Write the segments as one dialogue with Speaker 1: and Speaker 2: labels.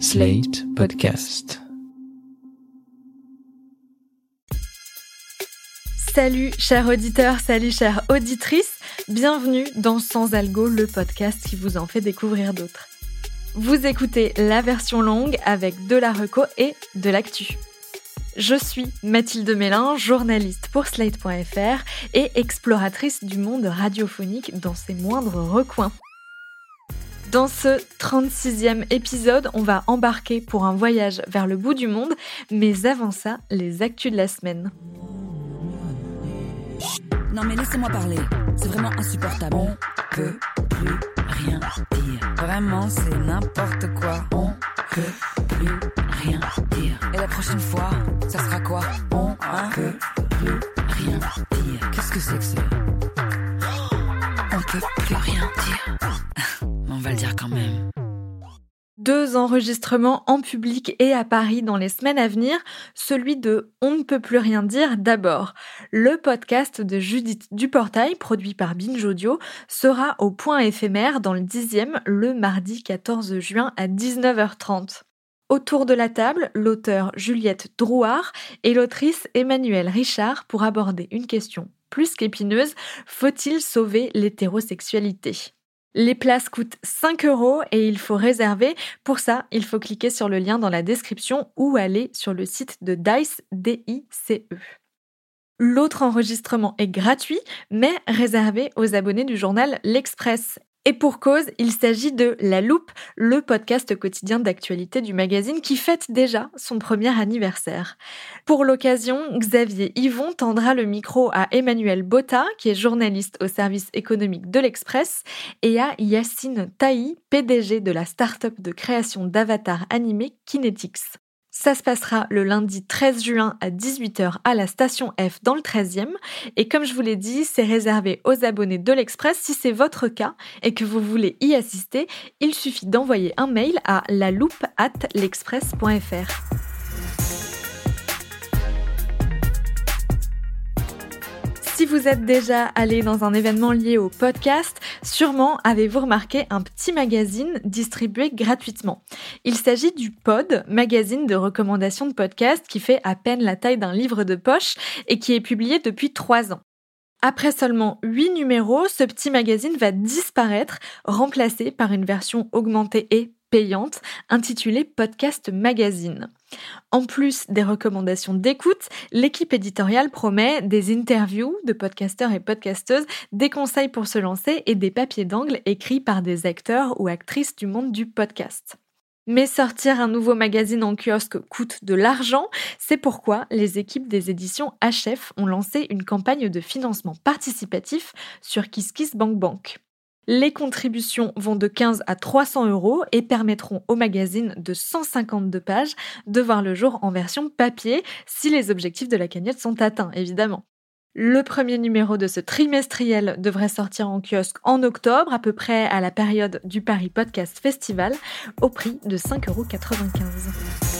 Speaker 1: Slate Podcast.
Speaker 2: Salut chers auditeurs, salut chères auditrices, bienvenue dans Sans Algo, le podcast qui vous en fait découvrir d'autres. Vous écoutez la version longue avec de la reco et de l'actu. Je suis Mathilde Mélin, journaliste pour Slate.fr et exploratrice du monde radiophonique dans ses moindres recoins. Dans ce 36e épisode, on va embarquer pour un voyage vers le bout du monde, mais avant ça, les actus de la semaine.
Speaker 3: Non mais laissez-moi parler, c'est vraiment insupportable. On peut plus rien dire. Vraiment, c'est n'importe quoi. On peut plus rien dire. Et la prochaine fois, ça sera quoi? On peut
Speaker 2: Deux enregistrements en public et à Paris dans les semaines à venir, celui de On ne peut plus rien dire d'abord. Le podcast de Judith Duportail, produit par Binge Audio, sera au point éphémère dans le dixième le mardi 14 juin à 19h30. Autour de la table, l'auteur Juliette Drouard et l'autrice Emmanuelle Richard pour aborder une question plus qu'épineuse, faut-il sauver l'hétérosexualité? Les places coûtent 5 euros et il faut réserver. Pour ça, il faut cliquer sur le lien dans la description ou aller sur le site de DICE, D-I-C-E. L'autre enregistrement est gratuit, mais réservé aux abonnés du journal L'Express. Et pour cause, il s'agit de La Loupe, le podcast quotidien d'actualité du magazine qui fête déjà son premier anniversaire. Pour l'occasion, Xavier Yvon tendra le micro à Emmanuel Botta, qui est journaliste au service économique de l'Express, et à Yacine Taï, PDG de la start-up de création d'avatars animés Kinetics. Ça se passera le lundi 13 juin à 18h à la station F dans le 13e. Et comme je vous l'ai dit, c'est réservé aux abonnés de l'Express. Si c'est votre cas et que vous voulez y assister, il suffit d'envoyer un mail à la loupe at l'express.fr. Si vous êtes déjà allé dans un événement lié au podcast, sûrement avez-vous remarqué un petit magazine distribué gratuitement. Il s'agit du Pod, magazine de recommandation de podcast qui fait à peine la taille d'un livre de poche et qui est publié depuis trois ans. Après seulement 8 numéros, ce petit magazine va disparaître, remplacé par une version augmentée et payante intitulée Podcast Magazine. En plus des recommandations d'écoute, l'équipe éditoriale promet des interviews de podcasteurs et podcasteuses, des conseils pour se lancer et des papiers d'angle écrits par des acteurs ou actrices du monde du podcast. Mais sortir un nouveau magazine en kiosque coûte de l'argent, c'est pourquoi les équipes des éditions HF ont lancé une campagne de financement participatif sur KissKissBankBank. Les contributions vont de 15 à 300 euros et permettront au magazine de 152 pages de voir le jour en version papier si les objectifs de la cagnotte sont atteints, évidemment. Le premier numéro de ce trimestriel devrait sortir en kiosque en octobre, à peu près à la période du Paris Podcast Festival, au prix de 5,95 euros.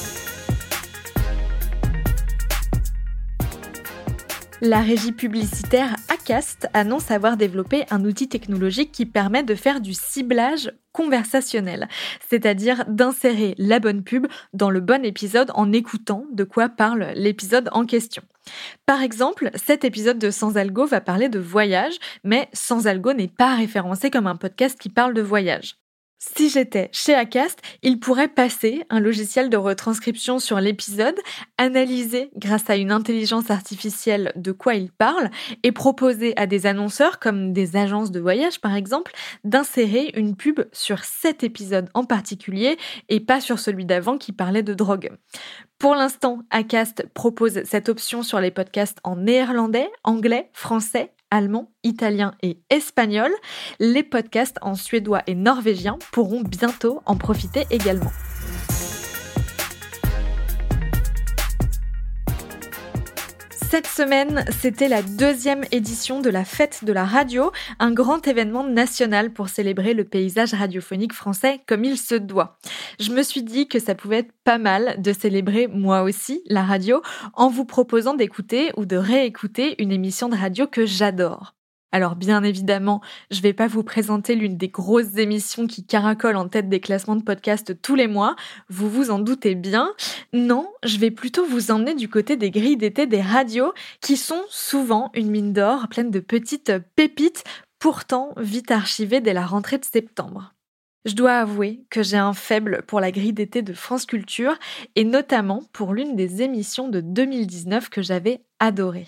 Speaker 2: La régie publicitaire Acast annonce avoir développé un outil technologique qui permet de faire du ciblage conversationnel, c'est-à-dire d'insérer la bonne pub dans le bon épisode en écoutant de quoi parle l'épisode en question. Par exemple, cet épisode de Sans Algo va parler de voyage, mais Sans Algo n'est pas référencé comme un podcast qui parle de voyage. Si j'étais chez Acast, il pourrait passer un logiciel de retranscription sur l'épisode, analyser grâce à une intelligence artificielle de quoi il parle et proposer à des annonceurs comme des agences de voyage par exemple d'insérer une pub sur cet épisode en particulier et pas sur celui d'avant qui parlait de drogue. Pour l'instant, Acast propose cette option sur les podcasts en néerlandais, anglais, français, allemand, italien et espagnol. Les podcasts en suédois et norvégien pourront bientôt en profiter également. Cette semaine, c'était la deuxième édition de la Fête de la radio, un grand événement national pour célébrer le paysage radiophonique français comme il se doit. Je me suis dit que ça pouvait être pas mal de célébrer moi aussi la radio en vous proposant d'écouter ou de réécouter une émission de radio que j'adore. Alors bien évidemment, je vais pas vous présenter l'une des grosses émissions qui caracole en tête des classements de podcasts tous les mois, vous vous en doutez bien. Non, je vais plutôt vous emmener du côté des grilles d'été des radios qui sont souvent une mine d'or pleine de petites pépites pourtant vite archivées dès la rentrée de septembre. Je dois avouer que j'ai un faible pour la grille d'été de France Culture et notamment pour l'une des émissions de 2019 que j'avais adorée.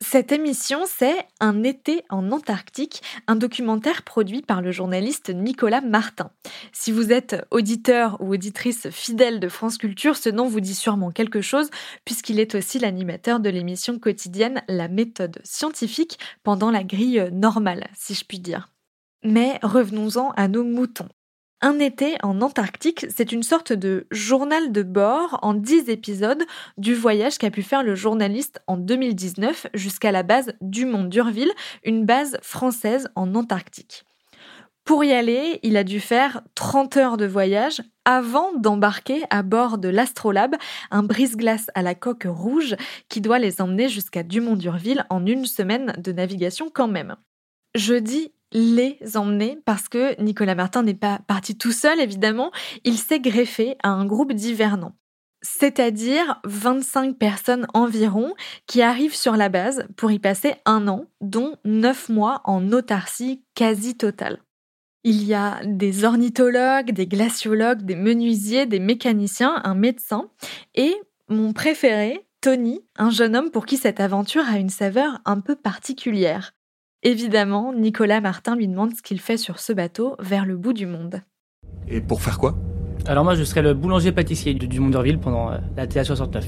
Speaker 2: Cette émission, c'est Un été en Antarctique, un documentaire produit par le journaliste Nicolas Martin. Si vous êtes auditeur ou auditrice fidèle de France Culture, ce nom vous dit sûrement quelque chose, puisqu'il est aussi l'animateur de l'émission quotidienne La méthode scientifique pendant la grille normale, si je puis dire. Mais revenons-en à nos moutons. Un été en Antarctique, c'est une sorte de journal de bord en 10 épisodes du voyage qu'a pu faire le journaliste en 2019 jusqu'à la base Dumont d'Urville, une base française en Antarctique. Pour y aller, il a dû faire 30 heures de voyage avant d'embarquer à bord de l'Astrolabe, un brise-glace à la coque rouge qui doit les emmener jusqu'à Dumont d'Urville en une semaine de navigation quand même. Je dis les emmener parce que Nicolas Martin n'est pas parti tout seul, évidemment. Il s'est greffé à un groupe d'hivernants. C'est-à-dire 25 personnes environ qui arrivent sur la base pour y passer un an, dont 9 mois en autarcie quasi totale. Il y a des ornithologues, des glaciologues, des menuisiers, des mécaniciens, un médecin et mon préféré, Tony, un jeune homme pour qui cette aventure a une saveur un peu particulière. Évidemment, Nicolas Martin lui demande ce qu'il fait sur ce bateau vers le bout du monde.
Speaker 4: Et pour faire quoi?
Speaker 1: Alors moi, je serai le boulanger-pâtissier du Dumont d'Urville pendant euh, la TA 69.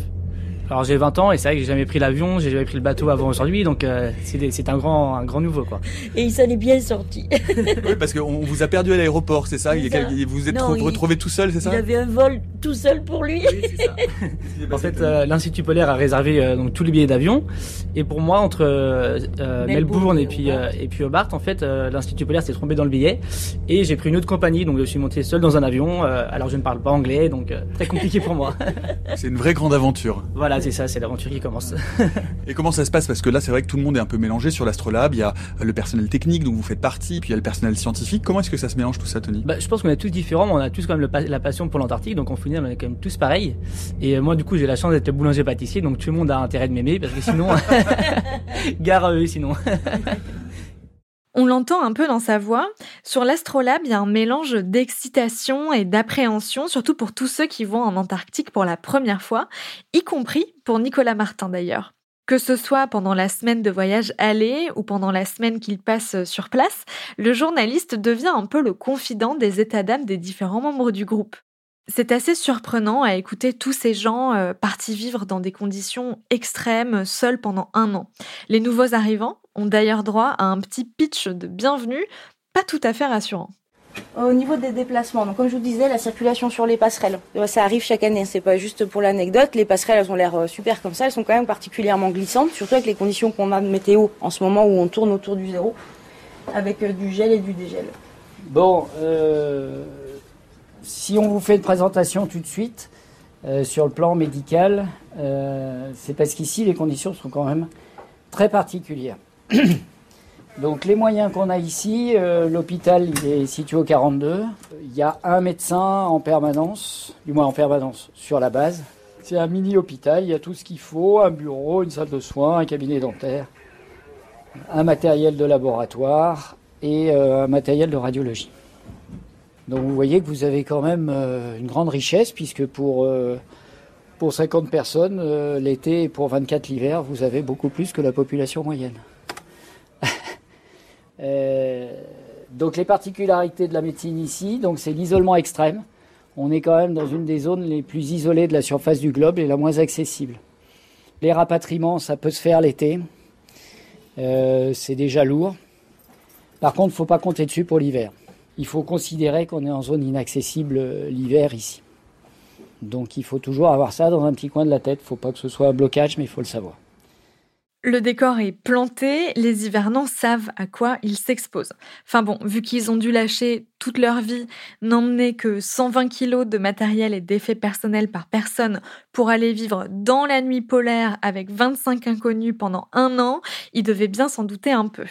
Speaker 1: Alors j'ai 20 ans et c'est vrai que j'ai jamais pris l'avion, j'ai jamais pris le bateau avant aujourd'hui, donc euh, c'est un grand, un grand nouveau quoi.
Speaker 5: Et il s'en est bien sorti.
Speaker 4: oui, parce qu'on vous a perdu à l'aéroport, c'est ça, il, Vous êtes retrouvé tout seul, c'est ça?
Speaker 5: Il avait un vol tout seul pour lui.
Speaker 1: Oui, c'est ça. en fait, euh, l'Institut polaire a réservé euh, donc tous les billets d'avion, et pour moi entre Melbourne, et puis et puis Hobart, en fait, l'Institut polaire s'est trompé dans le billet, et j'ai pris une autre compagnie, donc je suis monté seul dans un avion. alors je ne parle pas anglais, donc très compliqué pour moi.
Speaker 4: c'est une vraie grande aventure.
Speaker 1: Voilà c'est ça, c'est l'aventure qui commence.
Speaker 4: et comment ça se passe? Parce que là, c'est vrai que tout le monde est un peu mélangé sur l'Astrolabe. Il y a le personnel technique dont vous faites partie, puis il y a le personnel scientifique. Comment est-ce que ça se mélange tout ça, Tony?
Speaker 1: Bah, Je pense qu'on est tous différents, mais on a tous quand même la passion pour l'Antarctique, donc on finit, on est quand même tous pareils. Et euh, moi, du coup, j'ai la chance d'être boulanger-pâtissier, donc tout le monde a intérêt de m'aimer, parce que sinon, gare à eux, sinon.
Speaker 2: On l'entend un peu dans sa voix. Sur l'Astrolabe, il y a un mélange d'excitation et d'appréhension, surtout pour tous ceux qui vont en Antarctique pour la première fois, y compris pour Nicolas Martin d'ailleurs. Que ce soit pendant la semaine de voyage aller ou pendant la semaine qu'il passe sur place, le journaliste devient un peu le confident des états d'âme des différents membres du groupe. C'est assez surprenant à écouter tous ces gens euh, partis vivre dans des conditions extrêmes, seuls pendant un an. Les nouveaux arrivants ont d'ailleurs droit à un petit pitch de bienvenue, pas tout à fait rassurant.
Speaker 6: Au niveau des déplacements, donc comme je vous disais, la circulation sur les passerelles, euh, ça arrive chaque année. C'est pas juste pour l'anecdote. Les passerelles, elles ont l'air euh, super comme ça. Elles sont quand même particulièrement glissantes, surtout avec les conditions qu'on a de météo en ce moment où on tourne autour du zéro, avec du gel et du dégel.
Speaker 7: Bon, euh, si on vous fait une présentation tout de suite euh, sur le plan médical, euh, c'est parce qu'ici les conditions sont quand même très particulières. Donc les moyens qu'on a ici, euh, l'hôpital il est situé au 42. Il y a un médecin en permanence, du moins en permanence sur la base. C'est un mini hôpital, il y a tout ce qu'il faut, un bureau, une salle de soins, un cabinet dentaire, un matériel de laboratoire et un matériel de radiologie. Donc vous voyez que vous avez quand même euh, une grande richesse, puisque pour, euh, pour 50 personnes, euh, l'été et pour 24 l'hiver, vous avez beaucoup plus que la population moyenne. Donc les particularités de la médecine ici, donc c'est l'isolement extrême. On est quand même dans une des zones les plus isolées de la surface du globe et la moins accessible. Les rapatriements, ça peut se faire l'été. c'est déjà lourd. Par contre, il ne faut pas compter dessus pour l'hiver il faut considérer qu'on est en zone inaccessible euh, l'hiver ici. Donc il faut toujours avoir ça dans un petit coin de la tête. Il ne faut pas que ce soit un blocage, mais il faut le savoir.
Speaker 2: Le décor est planté, les hivernants savent à quoi ils s'exposent. Enfin bon, vu qu'ils ont dû lâcher toute leur vie, n'emmener que 120 kilos de matériel et d'effets personnels par personne pour aller vivre dans la nuit polaire avec 25 inconnus pendant un an, ils devaient bien s'en douter un peu.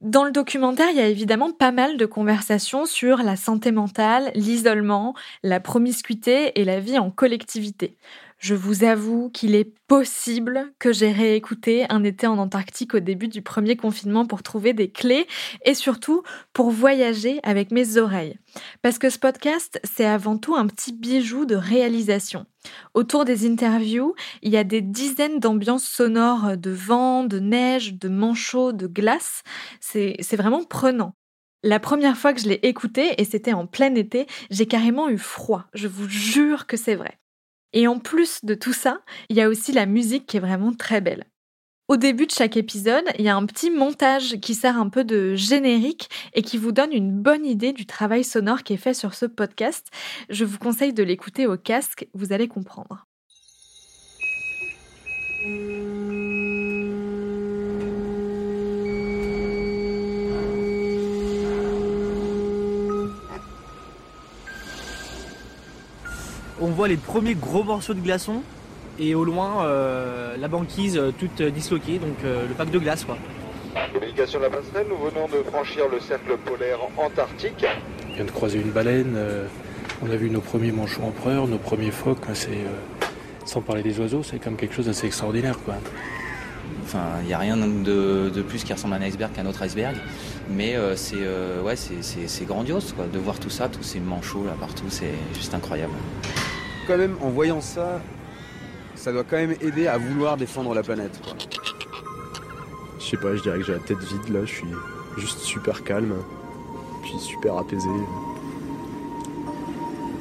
Speaker 2: Dans le documentaire, il y a évidemment pas mal de conversations sur la santé mentale, l'isolement, la promiscuité et la vie en collectivité. Je vous avoue qu'il est possible que j'ai réécouté un été en Antarctique au début du premier confinement pour trouver des clés et surtout pour voyager avec mes oreilles. Parce que ce podcast, c'est avant tout un petit bijou de réalisation. Autour des interviews, il y a des dizaines d'ambiances sonores de vent, de neige, de manchots, de glace. C'est vraiment prenant. La première fois que je l'ai écouté, et c'était en plein été, j'ai carrément eu froid. Je vous jure que c'est vrai. Et en plus de tout ça, il y a aussi la musique qui est vraiment très belle. Au début de chaque épisode, il y a un petit montage qui sert un peu de générique et qui vous donne une bonne idée du travail sonore qui est fait sur ce podcast. Je vous conseille de l'écouter au casque, vous allez comprendre.
Speaker 1: On voit les premiers gros morceaux de glaçons et au loin euh, la banquise euh, toute disloquée, donc euh, le pack de glace quoi.
Speaker 8: Communication de la passerelle, nous venons de franchir le cercle polaire antarctique.
Speaker 9: On vient de croiser une baleine, on a vu nos premiers manchots empereurs, nos premiers phoques, sans parler des oiseaux, c'est quand même quelque chose d'assez extraordinaire quoi.
Speaker 10: Enfin, il n'y a rien de, plus qui ressemble à un iceberg qu'un autre iceberg. Mais c'est ouais, c'est grandiose quoi, de voir tout ça, tous ces manchots là partout, c'est juste incroyable
Speaker 11: quand même, en voyant ça, ça doit quand même aider à vouloir défendre la planète.
Speaker 12: Je sais pas, je dirais que j'ai la tête vide là, je suis juste super calme, puis super apaisé.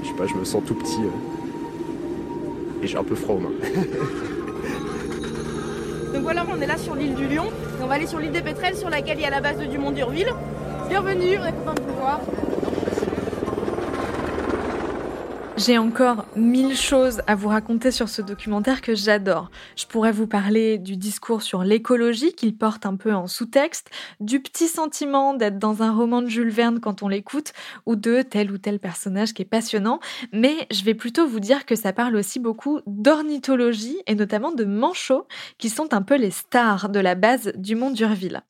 Speaker 12: Je sais pas, je me sens tout petit euh, et j'ai un peu froid aux mains.
Speaker 6: Donc voilà, on est là sur l'île du Lion. on va aller sur l'île des Pétrels sur laquelle il y a la base de Dumont d'Urville. Bienvenue, on est content de vous voir.
Speaker 2: J'ai encore mille choses à vous raconter sur ce documentaire que j'adore. Je pourrais vous parler du discours sur l'écologie qu'il porte un peu en sous-texte, du petit sentiment d'être dans un roman de Jules Verne quand on l'écoute, ou de tel ou tel personnage qui est passionnant, mais je vais plutôt vous dire que ça parle aussi beaucoup d'ornithologie et notamment de manchots, qui sont un peu les stars de la base du Mont d'Urville.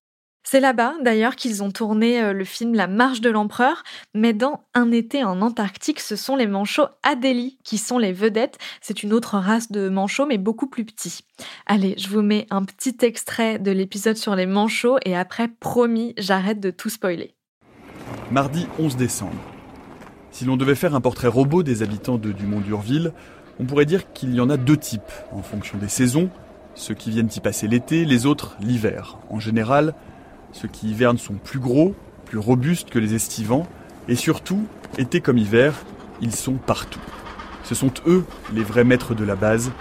Speaker 2: C'est là-bas, d'ailleurs, qu'ils ont tourné euh, le film La Marche de l'Empereur, mais dans Un été en Antarctique, ce sont les manchots Adélie qui sont les vedettes. C'est une autre race de manchots, mais beaucoup plus petits. Allez, je vous mets un petit extrait de l'épisode sur les manchots et après, promis, j'arrête de tout spoiler.
Speaker 4: Mardi 11 décembre. Si l'on devait faire un portrait robot des habitants de Dumont d'Urville, on pourrait dire qu'il y en a deux types, en fonction des saisons, ceux qui viennent y passer l'été, les autres l'hiver. En général, ceux qui hivernent sont plus gros, plus robustes que les estivants, et surtout, été comme hiver, ils sont partout. Ce sont eux les vrais maîtres de la base.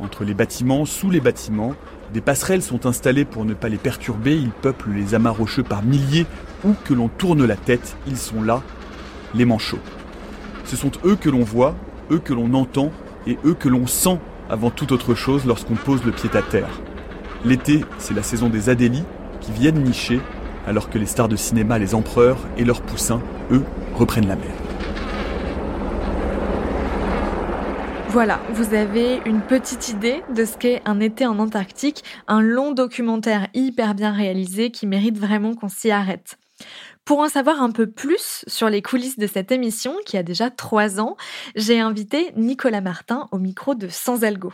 Speaker 4: Entre les bâtiments, sous les bâtiments, des passerelles sont installées pour ne pas les perturber, ils peuplent les amas rocheux par milliers, où que l'on tourne la tête, ils sont là, les manchots. Ce sont eux que l'on voit, eux que l'on entend, et eux que l'on sent avant toute autre chose lorsqu'on pose le pied à terre. L'été, c'est la saison des adélies, qui viennent nicher alors que les stars de cinéma, les empereurs et leurs poussins, eux, reprennent la mer.
Speaker 2: Voilà, vous avez une petite idée de ce qu'est un été en Antarctique, un long documentaire hyper bien réalisé qui mérite vraiment qu'on s'y arrête. Pour en savoir un peu plus sur les coulisses de cette émission, qui a déjà trois ans, j'ai invité Nicolas Martin au micro de Sans Algo.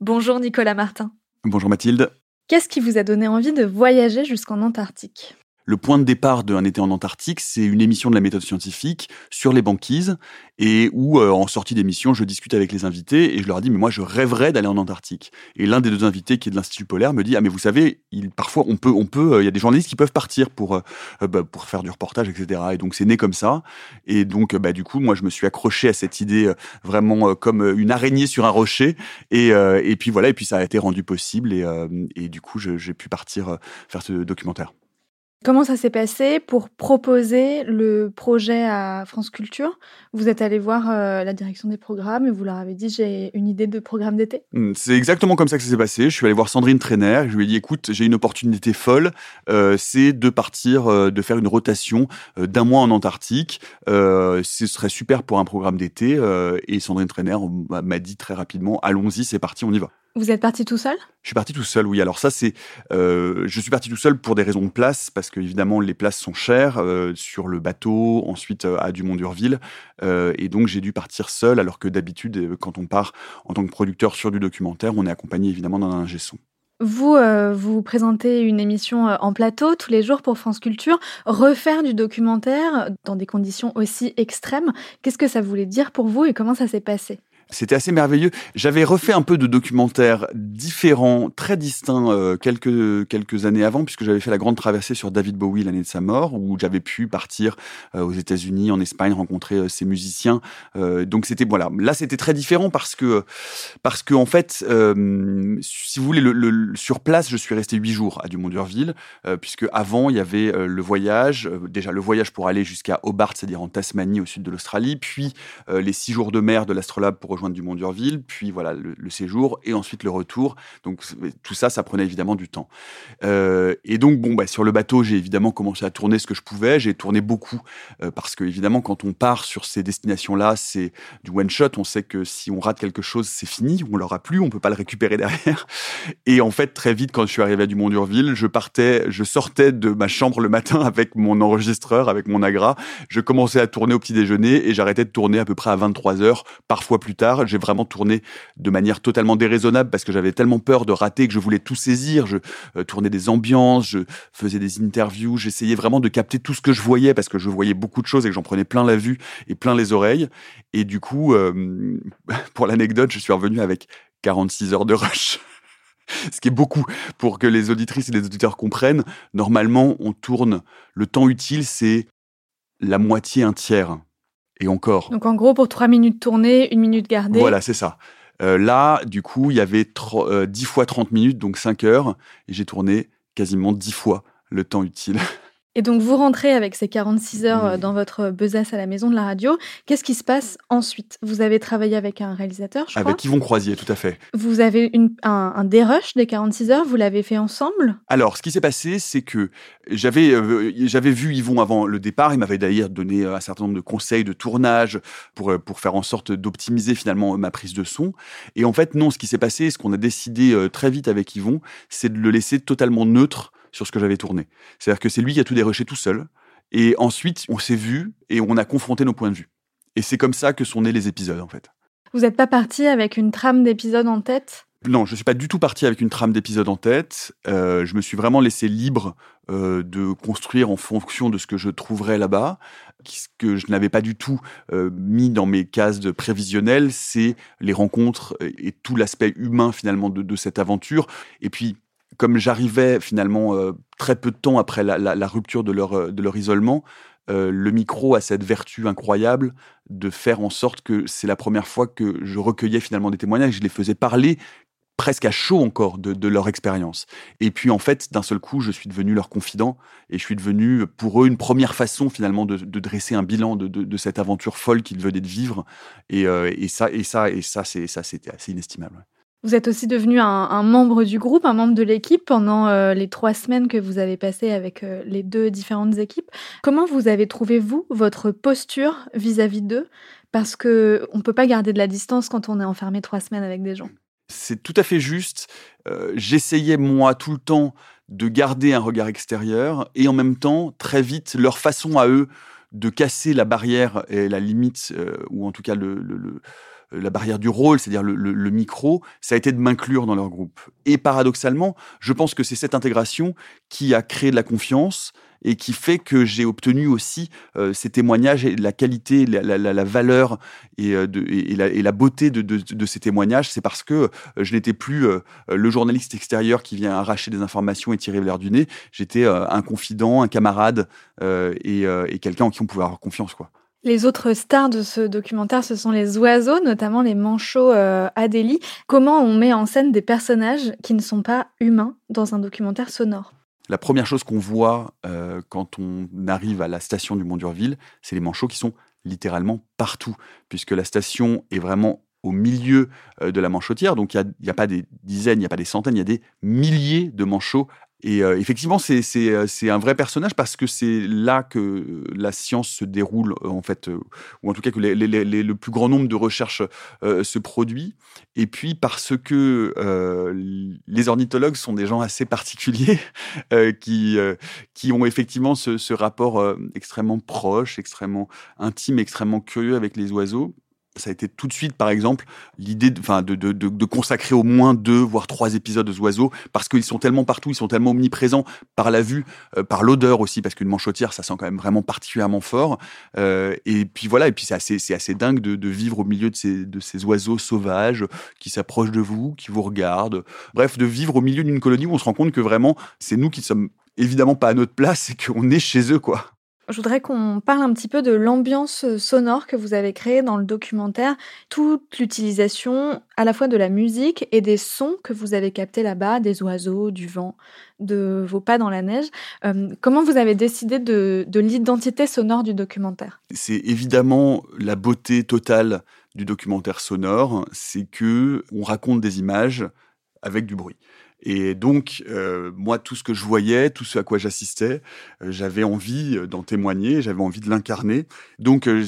Speaker 2: Bonjour Nicolas Martin.
Speaker 4: Bonjour Mathilde.
Speaker 2: Qu'est-ce qui vous a donné envie de voyager jusqu'en Antarctique?
Speaker 4: Le point de départ d'un été en Antarctique, c'est une émission de la méthode scientifique sur les banquises et où, euh, en sortie d'émission, je discute avec les invités et je leur dis, mais moi, je rêverais d'aller en Antarctique. Et l'un des deux invités, qui est de l'Institut polaire, me dit, ah, mais vous savez, il, parfois, on peut, on peut, euh, il y a des journalistes qui peuvent partir pour, euh, bah, pour faire du reportage, etc. Et donc, c'est né comme ça. Et donc, bah, du coup, moi, je me suis accroché à cette idée vraiment comme une araignée sur un rocher. Et, et puis voilà, et puis ça a été rendu possible. Et, et du coup, j'ai pu partir faire ce documentaire.
Speaker 2: Comment ça s'est passé pour proposer le projet à France Culture? Vous êtes allé voir euh, la direction des programmes et vous leur avez dit j'ai une idée de programme d'été
Speaker 4: hmm, C'est exactement comme ça que ça s'est passé. Je suis allé voir Sandrine Trainer. Je lui ai dit écoute, j'ai une opportunité folle, euh, c'est de partir, euh, de faire une rotation d'un mois en Antarctique. ce serait super pour un programme d'été. et Sandrine Trainer m'a dit très rapidement allons-y, c'est parti, on y va.
Speaker 13: Vous êtes parti tout seul?
Speaker 4: Je suis parti tout seul, oui. Alors ça, c'est, euh, je suis parti tout seul pour des raisons de place, parce que évidemment les places sont chères euh, sur le bateau, ensuite euh, à Dumont-d'Urville, et donc j'ai dû partir seul, alors que d'habitude, quand on part en tant que producteur sur du documentaire, on est accompagné évidemment d'un ingé son.
Speaker 13: Vous, vous présentez une émission en plateau tous les jours pour France Culture. Refaire du documentaire dans des conditions aussi extrêmes, qu'est-ce que ça voulait dire pour vous et comment ça s'est passé?
Speaker 4: C'était assez merveilleux. J'avais refait un peu de documentaires différents, très distincts, euh, quelques quelques années avant, puisque j'avais fait la grande traversée sur David Bowie l'année de sa mort, où j'avais pu partir euh, aux États-Unis, en Espagne, rencontrer euh, ces musiciens. donc c'était voilà, là c'était très différent parce que parce que en fait, si vous voulez, le, sur place, je suis resté huit jours à Dumont-d'Urville, puisque avant il y avait le voyage, déjà le voyage pour aller jusqu'à Hobart, c'est-à-dire en Tasmanie, au sud de l'Australie, puis les six jours de mer de l'Astrolabe pour rejoindre Dumont d'Urville, puis voilà le, séjour et ensuite le retour. Donc tout ça, ça prenait évidemment du temps. Euh, et donc bon, bah, sur le bateau, j'ai évidemment commencé à tourner ce que je pouvais. J'ai tourné beaucoup euh, parce que évidemment, quand on part sur ces destinations-là, c'est du one shot. On sait que si on rate quelque chose, c'est fini, on l'aura plus, on peut pas le récupérer derrière. Et en fait, très vite, quand je suis arrivé à Dumont d'Urville, je partais, je sortais de ma chambre le matin avec mon enregistreur, avec mon agra. Je commençais à tourner au petit déjeuner et j'arrêtais de tourner à peu près à 23 heures, parfois plus tard j'ai vraiment tourné de manière totalement déraisonnable parce que j'avais tellement peur de rater que je voulais tout saisir. Je euh, tournais des ambiances, je faisais des interviews, j'essayais vraiment de capter tout ce que je voyais parce que je voyais beaucoup de choses et que j'en prenais plein la vue et plein les oreilles. Et du coup, euh, pour l'anecdote, je suis revenu avec 46 heures de rush. ce qui est beaucoup pour que les auditrices et les auditeurs comprennent. Normalement, on tourne, le temps utile, c'est la moitié, un tiers et encore.
Speaker 13: Donc en gros, pour 3 minutes tournées, une minute gardée.
Speaker 4: Voilà, c'est ça. Euh, là, du coup, il y avait 10 euh, fois 30 minutes, donc 5 heures, et j'ai tourné quasiment 10 fois le temps utile.
Speaker 13: Et donc vous rentrez avec ces 46 heures euh, dans votre besace à la maison de la radio. Qu'est-ce qui se passe ensuite? Vous avez travaillé avec un réalisateur, je
Speaker 4: crois Avec Yvon Croisier, tout à fait.
Speaker 13: Vous avez une, un, un dérush des 46 heures, vous l'avez fait ensemble?
Speaker 4: Alors, ce qui s'est passé, c'est que j'avais euh, j'avais vu Yvon avant le départ. Il m'avait d'ailleurs donné euh, un certain nombre de conseils de tournage pour, pour faire en sorte d'optimiser finalement ma prise de son. Et en fait, non, ce qui s'est passé, ce qu'on a décidé très vite avec Yvon, c'est de le laisser totalement neutre sur ce que j'avais tourné. C'est-à-dire que c'est lui qui a tout déroché tout seul. Et ensuite, on s'est vu et on a confronté nos points de vue. Et c'est comme ça que sont nés les épisodes, en fait.
Speaker 13: Vous n'êtes pas parti avec une trame d'épisodes en tête?
Speaker 4: Non, je ne suis pas du tout parti avec une trame d'épisodes en tête. Euh, je me suis vraiment laissé libre euh, de construire en fonction de ce que je trouverais là-bas. Ce que je n'avais pas du tout euh, mis dans mes cases de prévisionnel, c'est les rencontres et tout l'aspect humain finalement de, de cette aventure. Et puis, comme j'arrivais finalement euh, très peu de temps après la, rupture de leur, euh, de leur isolement, euh, le micro a cette vertu incroyable de faire en sorte que c'est la première fois que je recueillais finalement des témoignages, je les faisais parler presque à chaud encore de, leur expérience. Et puis en fait, d'un seul coup, je suis devenu leur confident et je suis devenu pour eux une première façon finalement de, dresser un bilan de, cette aventure folle qu'ils venaient de vivre. Et, et ça, et ça, et ça, c'est ça, c'était assez inestimable.
Speaker 13: Vous êtes aussi devenu un, membre du groupe, un membre de l'équipe pendant euh, les trois semaines que vous avez passées avec euh, les deux différentes équipes. Comment vous avez trouvé, vous, votre posture vis-à-vis d'eux? Parce que on ne peut pas garder de la distance quand on est enfermé trois semaines avec des gens.
Speaker 4: C'est tout à fait juste. Euh, j'essayais, moi, tout le temps de garder un regard extérieur et en même temps, très vite, leur façon à eux de casser la barrière et la limite, ou en tout cas le la barrière du rôle, c'est-à-dire le, micro, ça a été de m'inclure dans leur groupe. Et paradoxalement, je pense que c'est cette intégration qui a créé de la confiance et qui fait que j'ai obtenu aussi euh, ces témoignages et la qualité, la, valeur et, euh, et, la, beauté de, ces témoignages. C'est parce que je n'étais plus le journaliste extérieur qui vient arracher des informations et tirer l'air du nez. J'étais un confident, un camarade et, quelqu'un en qui on pouvait avoir confiance. quoi.
Speaker 13: Les autres stars de ce documentaire, ce sont les oiseaux, notamment les manchots euh, Adélie. Comment on met en scène des personnages qui ne sont pas humains dans un documentaire sonore?
Speaker 4: La première chose qu'on voit euh, quand on arrive à la station du Mont d'Urville, c'est les manchots qui sont littéralement partout, puisque la station est vraiment au milieu euh, de la manchotière. Donc il n'y a, a, pas des dizaines, il n'y a pas des centaines, il y a des milliers de manchots Et euh, effectivement, c'est c'est un vrai personnage parce que c'est là que la science se déroule euh, en fait, euh, ou en tout cas que les, les, les, le plus grand nombre de recherches euh, se produit. Et puis parce que euh, les ornithologues sont des gens assez particuliers euh, qui qui ont effectivement ce, ce rapport extrêmement proche, extrêmement intime, extrêmement curieux avec les oiseaux ça a été tout de suite, par exemple, l'idée de, de, de, de, consacrer au moins deux, voire trois épisodes aux oiseaux, parce qu'ils sont tellement partout, ils sont tellement omniprésents par la vue, euh, par l'odeur aussi, parce qu'une manchotière, ça sent quand même vraiment particulièrement fort. Euh, et puis voilà, et puis c'est assez, assez dingue de, de, vivre au milieu de ces, de ces oiseaux sauvages qui s'approchent de vous, qui vous regardent. Bref, de vivre au milieu d'une colonie où on se rend compte que vraiment, c'est nous qui sommes évidemment pas à notre place et qu'on est chez eux, quoi.
Speaker 2: Je voudrais qu'on parle un petit peu de l'ambiance sonore que vous avez créée dans le documentaire, toute l'utilisation à la fois de la musique et des sons que vous avez captés là-bas, des oiseaux, du vent, de vos pas dans la neige. Euh, comment vous avez décidé de, de l'identité sonore du documentaire?
Speaker 4: C'est évidemment la beauté totale du documentaire sonore, c'est que on raconte des images avec du bruit. Et donc, euh, moi, tout ce que je voyais, tout ce à quoi j'assistais, euh, j'avais envie d'en témoigner, j'avais envie de l'incarner. Donc, euh,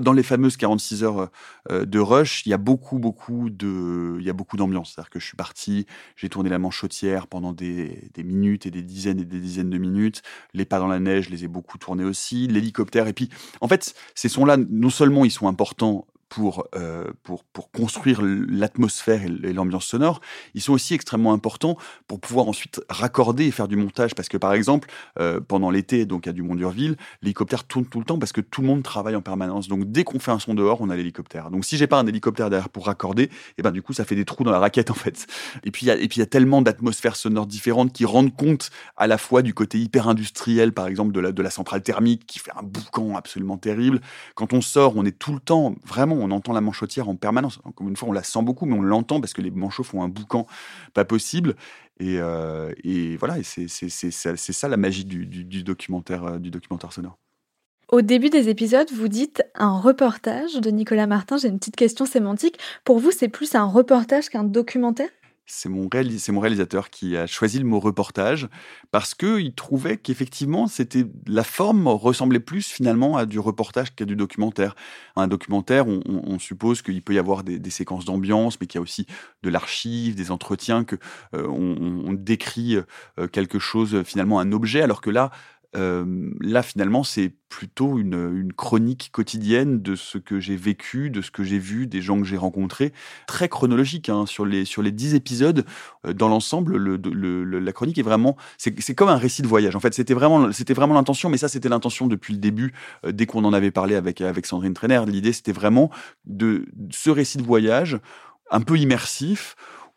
Speaker 4: dans les fameuses 46 heures euh, de rush, il y a beaucoup, beaucoup de, il y a beaucoup d'ambiance. C'est-à-dire que je suis parti, j'ai tourné la manchotière pendant des, des, minutes et des dizaines et des dizaines de minutes. Les pas dans la neige, je les ai beaucoup tournés aussi. L'hélicoptère. Et puis, en fait, ces sons-là, non seulement ils sont importants pour, euh, pour, pour construire l'atmosphère et l'ambiance sonore, ils sont aussi extrêmement importants pour pouvoir ensuite raccorder et faire du montage. Parce que par exemple, euh, pendant l'été, donc à Dumont d'Urville, l'hélicoptère tourne tout le temps parce que tout le monde travaille en permanence. Donc dès qu'on fait un son dehors, on a l'hélicoptère. Donc si j'ai pas un hélicoptère derrière pour raccorder, et eh ben du coup ça fait des trous dans la raquette en fait. Et puis il y y a tellement d'atmosphères sonores différentes qui rendent compte à la fois du côté hyper industriel, par exemple de la, de la centrale thermique qui fait un boucan absolument terrible. Quand on sort, on est tout le temps vraiment on entend la manchotière en permanence. Encore une fois, on la sent beaucoup, mais on l'entend parce que les manchots font un boucan pas possible. Et, euh, et voilà, c'est ça la magie du, documentaire, euh, du documentaire sonore.
Speaker 2: Au début des épisodes, vous dites un reportage de Nicolas Martin. J'ai une petite question sémantique. Pour vous, c'est plus un reportage qu'un documentaire?
Speaker 4: C'est mon, réalis mon réalisateur qui a choisi le mot reportage parce qu'il trouvait qu'effectivement, c'était la forme ressemblait plus finalement à du reportage qu'à du documentaire. Un documentaire, on, suppose qu'il peut y avoir des, séquences d'ambiance, mais qu'il y a aussi de l'archive, des entretiens, que euh, on, décrit euh, quelque chose, finalement un objet, alors que là, euh, là finalement c'est plutôt une, chronique quotidienne de ce que j'ai vécu, de ce que j'ai vu, des gens que j'ai rencontrés, très chronologique hein, sur les sur les épisodes. Euh, dans l'ensemble, le, le, le, la chronique est vraiment c'est comme un récit de voyage. En fait, c'était vraiment vraiment l'intention, mais ça c'était l'intention depuis le début, euh, dès qu'on en avait parlé avec avec Sandrine Trainer. L'idée c'était vraiment de ce récit de voyage un peu immersif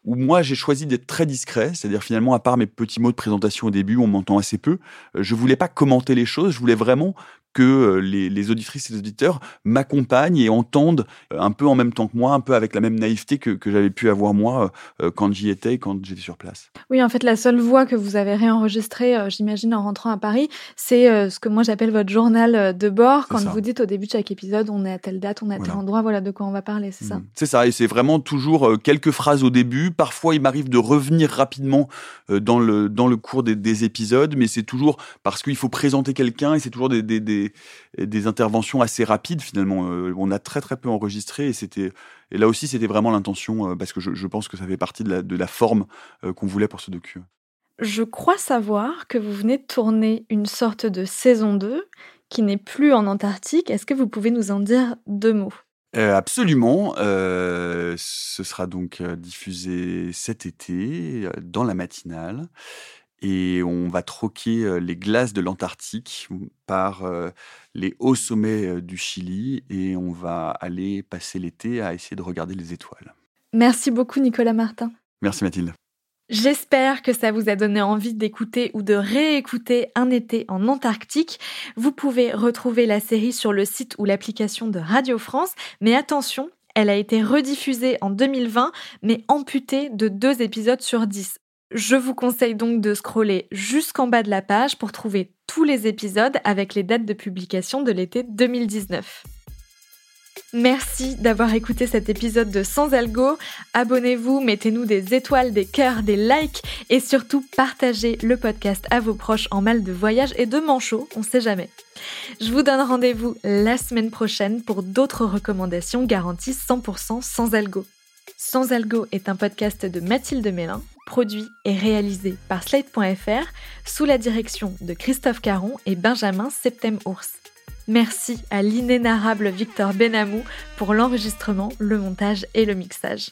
Speaker 4: où moi j'ai choisi d'être très discret, c'est-à-dire finalement à part mes petits mots de présentation au début, on m'entend assez peu. Euh, je voulais pas commenter les choses, je voulais vraiment que euh, les, les, auditrices et les auditeurs m'accompagnent et entendent euh, un peu en même temps que moi, un peu avec la même naïveté que, que j'avais pu avoir moi euh, quand j'y étais, quand j'étais sur place.
Speaker 2: Oui, en fait, la seule voix que vous avez réenregistrée, j'imagine, en rentrant à Paris, c'est ce que moi j'appelle votre journal de bord. Quand vous dites au début de chaque épisode, on est à telle date, on est à voilà. tel endroit, voilà de quoi on va parler, c'est mmh. ça
Speaker 4: C'est ça, et c'est vraiment toujours quelques phrases au début. Parfois, il m'arrive de revenir rapidement dans le, dans le cours des, des épisodes, mais c'est toujours parce qu'il faut présenter quelqu'un et c'est toujours des, des, des des, interventions assez rapides finalement. Euh, on a très très peu enregistré et c'était et là aussi c'était vraiment l'intention euh, parce que je, je, pense que ça fait partie de la, de la forme euh, qu'on voulait pour ce docu.
Speaker 2: Je crois savoir que vous venez de tourner une sorte de saison 2 qui n'est plus en Antarctique. Est-ce que vous pouvez nous en dire deux mots?
Speaker 4: Euh, absolument. Euh, ce sera donc diffusé cet été dans la matinale et on va troquer les glaces de l'Antarctique par les hauts sommets du Chili et on va aller passer l'été à essayer de regarder les étoiles.
Speaker 2: Merci beaucoup Nicolas Martin.
Speaker 4: Merci Mathilde.
Speaker 2: J'espère que ça vous a donné envie d'écouter ou de réécouter Un été en Antarctique. Vous pouvez retrouver la série sur le site ou l'application de Radio France, mais attention, elle a été rediffusée en 2020, mais amputée de deux épisodes sur dix. Je vous conseille donc de scroller jusqu'en bas de la page pour trouver tous les épisodes avec les dates de publication de l'été 2019. Merci d'avoir écouté cet épisode de Sans Algo. Abonnez-vous, mettez-nous des étoiles, des cœurs, des likes et surtout partagez le podcast à vos proches en mal de voyage et de manchot, on sait jamais. Je vous donne rendez-vous la semaine prochaine pour d'autres recommandations garanties 100% sans algo. Sans algo est un podcast de Mathilde Mélin, produit et réalisé par Slate.fr sous la direction de Christophe Caron et Benjamin Septem-Ours. Merci à l'inénarrable Victor Benamou pour l'enregistrement, le montage et le mixage.